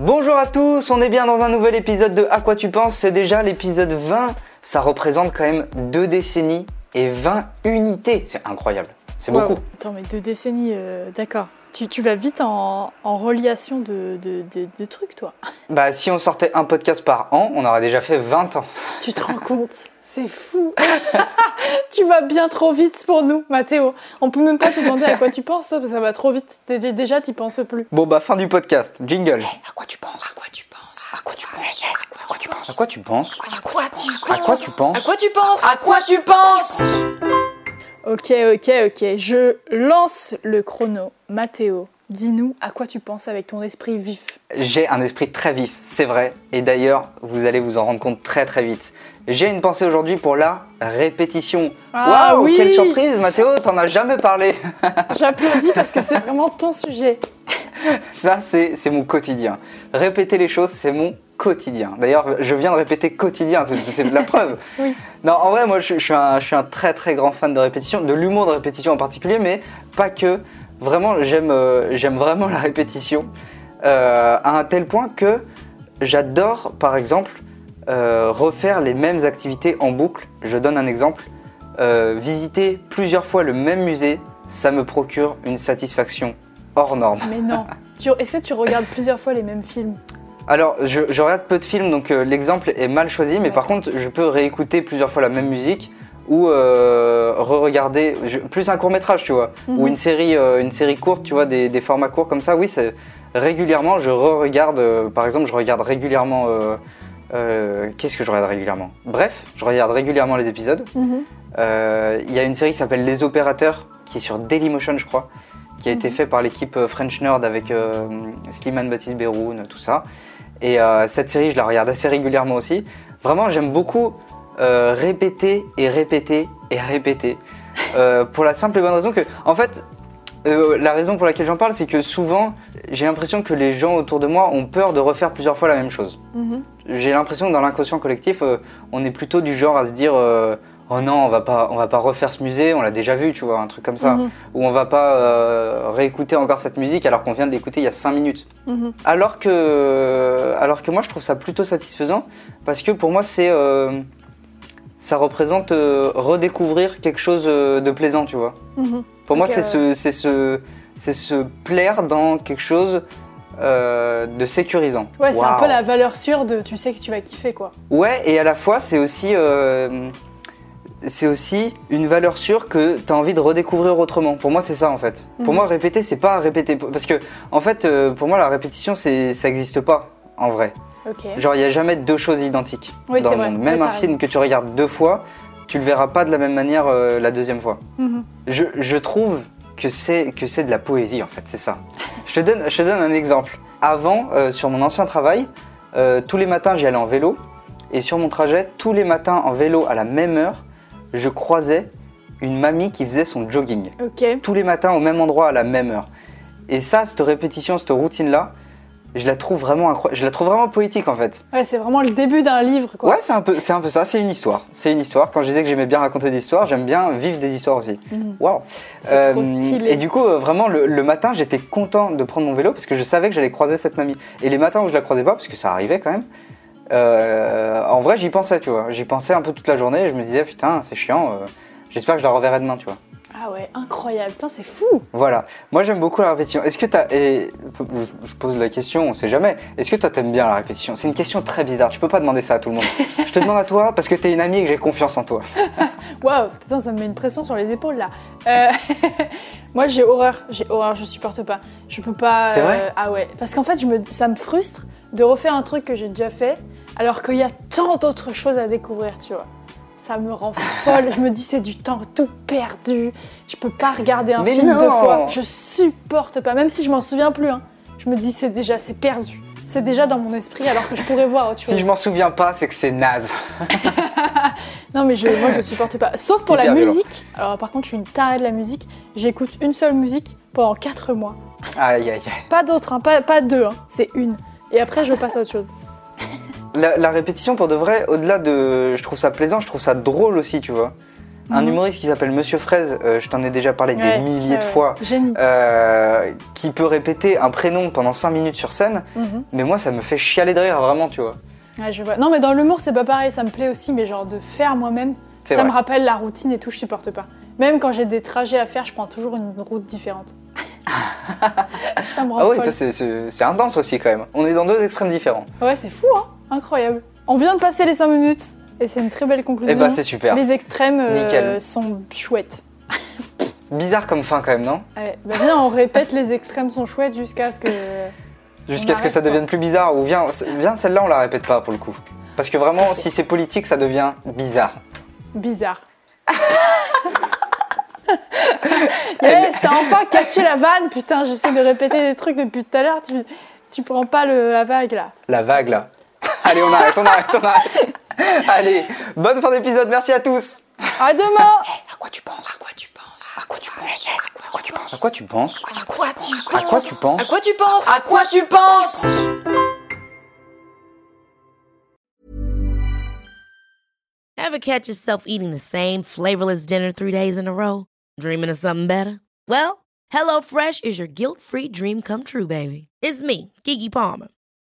Bonjour à tous, on est bien dans un nouvel épisode de À quoi tu penses? C'est déjà l'épisode 20. Ça représente quand même deux décennies et 20 unités. C'est incroyable. C'est Wow. beaucoup. Attends, mais deux décennies, euh, d'accord. Tu, tu vas vite en, en reliation de, de, de- de trucs, toi. Bah, si on sortait un podcast par an, on aurait déjà fait 20 ans. Tu te rends compte C'est fou. tu vas bien trop vite pour nous, Mathéo. On peut même pas te demander à quoi tu penses, parce que ça va trop vite. Dé- Déjà, t'y penses plus. Bon, bah, fin du podcast. Jingle. À quoi tu penses À quoi tu penses À quoi tu penses À quoi tu penses À quoi tu penses À quoi tu À quoi tu penses À quoi tu penses À quoi tu penses Ok, ok, ok. Je lance le chrono. Mathéo, dis-nous à quoi tu penses avec ton esprit vif. J'ai un esprit très vif, c'est vrai. Et d'ailleurs, vous allez vous en rendre compte très très vite. J'ai une pensée aujourd'hui pour la répétition. Ah Waouh, oui quelle surprise, Mathéo, t'en as jamais parlé. J'applaudis parce que c'est vraiment ton sujet. Ça, c'est c'est mon quotidien. Répéter les choses, c'est mon quotidien. D'ailleurs, je viens de répéter quotidien, c'est de la preuve. Oui. Non, en vrai, moi, je, je suis un, je suis un très très grand fan de répétition, de l'humour de répétition en particulier, mais pas que. Vraiment, j'aime euh, vraiment la répétition euh, à un tel point que j'adore, par exemple, euh, refaire les mêmes activités en boucle. Je donne un exemple. Visiter plusieurs fois le même musée, ça me procure une satisfaction hors norme. Mais non. Est-ce que tu regardes plusieurs fois les mêmes films? Alors, je, je regarde peu de films, donc euh, l'exemple est mal choisi, mais Ouais. par contre, je peux réécouter plusieurs fois la même musique ou euh, re-regarder plus un court métrage, tu vois, Mhm. ou une série, euh, une série courte, tu vois, des, des formats courts comme ça. Oui, c'est régulièrement, je re-regarde. par exemple, je regarde régulièrement. Qu'est-ce que je regarde régulièrement? Bref, je regarde régulièrement les épisodes. Mhm. Il y a une série qui s'appelle Les Opérateurs, qui est sur Dailymotion, je crois, qui a été Mhm. fait par l'équipe French Nerd avec Slimane Baptiste Beroun, tout ça. Et euh, cette série, je la regarde assez régulièrement aussi. Vraiment, j'aime beaucoup euh, répéter et répéter et répéter. Euh, pour la simple et bonne raison que, en fait, la raison pour laquelle j'en parle, c'est que souvent, j'ai l'impression que les gens autour de moi ont peur de refaire plusieurs fois la même chose Mhm. j'ai l'impression que dans l'inconscient collectif, on est plutôt du genre à se dire oh non, on va pas, on va pas refaire ce musée, on l'a déjà vu, tu vois, un truc comme ça, Mhm. ou on va pas euh, réécouter encore cette musique alors qu'on vient de l'écouter il y a 5 minutes. Mhm. Alors que, alors que moi, je trouve ça plutôt satisfaisant parce que pour moi, c'est euh, ça représente euh, redécouvrir quelque chose de plaisant, tu vois. Mhm. Pour moi, c'est se, c'est se, c'est se plaire dans quelque chose euh, de sécurisant. Ouais, c'est un peu la valeur sûre de tu sais que tu vas kiffer quoi. Ouais, et à la fois, c'est aussi, euh, c'est aussi une valeur sûre que tu as envie de redécouvrir autrement. Pour moi, c'est ça en fait. Pour Mhm. moi, répéter, c'est pas répéter. Parce que, en fait, euh, pour moi, la répétition, ça n'existe pas en vrai. Ok. Genre, il n'y a jamais deux choses identiques Oui, dans le vrai. monde. Même un film que tu regardes deux fois, tu le verras pas de la même manière euh, la deuxième fois. Mhm. Je, je trouve que c'est que c'est de la poésie en fait, c'est ça. Je te donne, je te donne un exemple. Avant, euh, sur mon ancien travail, euh, tous les matins j'y allais en vélo et sur mon trajet, tous les matins en vélo à la même heure, je croisais une mamie qui faisait son jogging. Tous les matins au même endroit à la même heure. Et ça, cette répétition, cette routine là, je la trouve vraiment incroyable. Je la trouve vraiment poétique en fait. Ouais, c'est vraiment le début d'un livre quoi. Ouais, c'est un peu, c'est un peu ça. C'est une histoire. C'est une histoire. Quand je disais que j'aimais bien raconter des histoires, j'aime bien vivre des histoires aussi. Mhm. Waouh. Trop Euh, stylé. Et du coup, euh, vraiment, le, le matin, j'étais content de prendre mon vélo parce que je savais que j'allais croiser cette mamie. Et les matins où je la croisais pas, parce que ça arrivait quand même, euh, en vrai, j'y pensais, tu vois. J'y pensais un peu toute la journée. Je me disais, putain, c'est chiant. euh, J'espère que je la reverrai demain, tu vois. Ah ouais, incroyable. Putain, c'est fou. Voilà. Moi, j'aime beaucoup la répétition. Est-ce que t'as. Et je- pose la question, on sait jamais. Est-ce que toi, t'aimes bien la répétition? C'est une question très bizarre. Tu peux pas demander ça à tout le monde. je te demande à toi parce que t'es une amie et que j'ai confiance en toi. Waouh, putain, ça me met une pression sur les épaules là. Euh, Moi, j'ai horreur. J'ai horreur. Je supporte pas. Je peux pas. C'est vrai? Ah ouais. Parce qu'en fait, je me, ça me frustre de refaire un truc que j'ai déjà fait, alors qu'il y a tant d'autres choses à découvrir, tu vois. Ça me rend folle. je me dis c'est du temps tout perdu. Je peux pas regarder un Mais film non. deux fois. Je supporte pas. Même si je m'en souviens plus. Hein. Je me dis c'est déjà c'est perdu. C'est déjà dans mon esprit alors que je pourrais voir autre chose. Si je m'en souviens pas, c'est que c'est naze. Non mais je, moi je supporte pas. Sauf pour la violent. musique. Alors par contre je suis une tarée de la musique. J'écoute une seule musique pendant 4 mois. Aïe, aïe, aïe. Pas d'autres, hein, pas, pas deux, hein. c'est une. Et après je passe à autre chose. La, la répétition, pour de vrai, au-delà de. Je trouve ça plaisant, je trouve ça drôle aussi, tu vois. un Mhm. humoriste qui s'appelle Monsieur Fraise, euh, je t'en ai déjà parlé Ouais, des milliers de fois, euh, qui peut répéter un prénom pendant 5 minutes sur scène, Mhm. mais moi ça me fait chialer de rire, vraiment, tu vois. Ouais, je vois. Non, mais dans l'humour, c'est pas pareil. Ça me plaît aussi, mais genre de faire moi-même, ça vrai. me rappelle la routine et tout, je supporte pas. Même quand j'ai des trajets à faire, je prends toujours une route différente. ça me rend Ah oui, c'est intense aussi quand même. On est dans deux extrêmes différents. Ouais, c'est fou, hein Incroyable. On vient de passer les 5 minutes et c'est une très belle conclusion. Et bah c'est super. les extrêmes euh, sont chouettes. Bizarre comme fin quand même, non? Ouais, bah viens, on répète les extrêmes sont chouettes jusqu'à ce que. Jusqu'à ce que ça devienne plus bizarre. Ou viens, viens celle-là on la répète pas pour le coup. Parce que vraiment, si c'est politique, ça devient bizarre. Bizarre. yes, t'as enfin catché la vanne, putain, j'essaie de répéter des trucs depuis tout à l'heure, tu, tu prends pas le, la vague là. La vague là. Allez, on arrête, on arrête, on arrête. Allez, bonne fin d'épisode, merci à tous. À demain À quoi tu penses À quoi tu penses À quoi tu penses À quoi tu penses À quoi tu penses À quoi tu penses À quoi tu penses À quoi tu penses À quoi tu penses Ever catch yourself eating the same flavorless dinner three days in a row? Dreaming of something better? Well, HelloFresh is your guilt free dream come true, baby. It's me, Kiki Palmer.